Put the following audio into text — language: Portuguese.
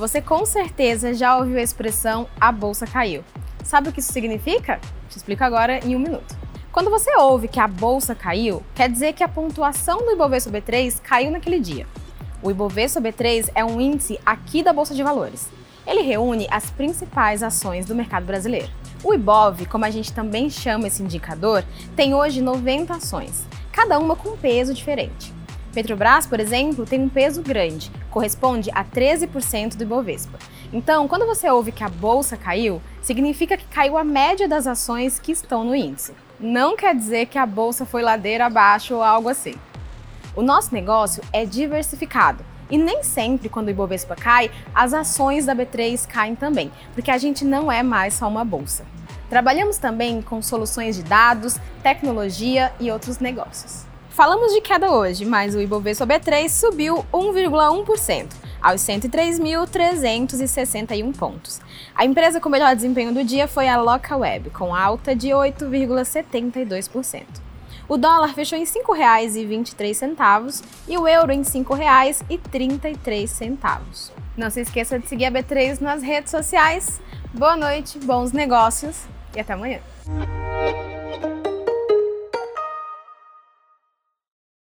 Você com certeza já ouviu a expressão a bolsa caiu. Sabe o que isso significa? Te explico agora em um minuto. Quando você ouve que a bolsa caiu, quer dizer que a pontuação do Ibovespa B3 caiu naquele dia. O Ibovespa B3 é um índice aqui da Bolsa de Valores. Ele reúne as principais ações do mercado brasileiro. O Ibov, como a gente também chama esse indicador, tem hoje 90 ações, cada uma com um peso diferente. Petrobras, por exemplo, tem um peso grande, corresponde a 13% do Ibovespa. Então, quando você ouve que a bolsa caiu, significa que caiu a média das ações que estão no índice. Não quer dizer que a bolsa foi ladeira abaixo ou algo assim. O nosso negócio é diversificado e nem sempre, quando o Ibovespa cai, as ações da B3 caem também, porque a gente não é mais só uma bolsa. Trabalhamos também com soluções de dados, tecnologia e outros negócios. Falamos de queda hoje, mas o Ibovespa B3 subiu 1,1% aos 103.361 pontos. A empresa com melhor desempenho do dia foi a Localweb, com alta de 8,72%. O dólar fechou em R$ 5,23 e o euro em R$ 5,33. Não se esqueça de seguir a B3 nas redes sociais. Boa noite, bons negócios e até amanhã.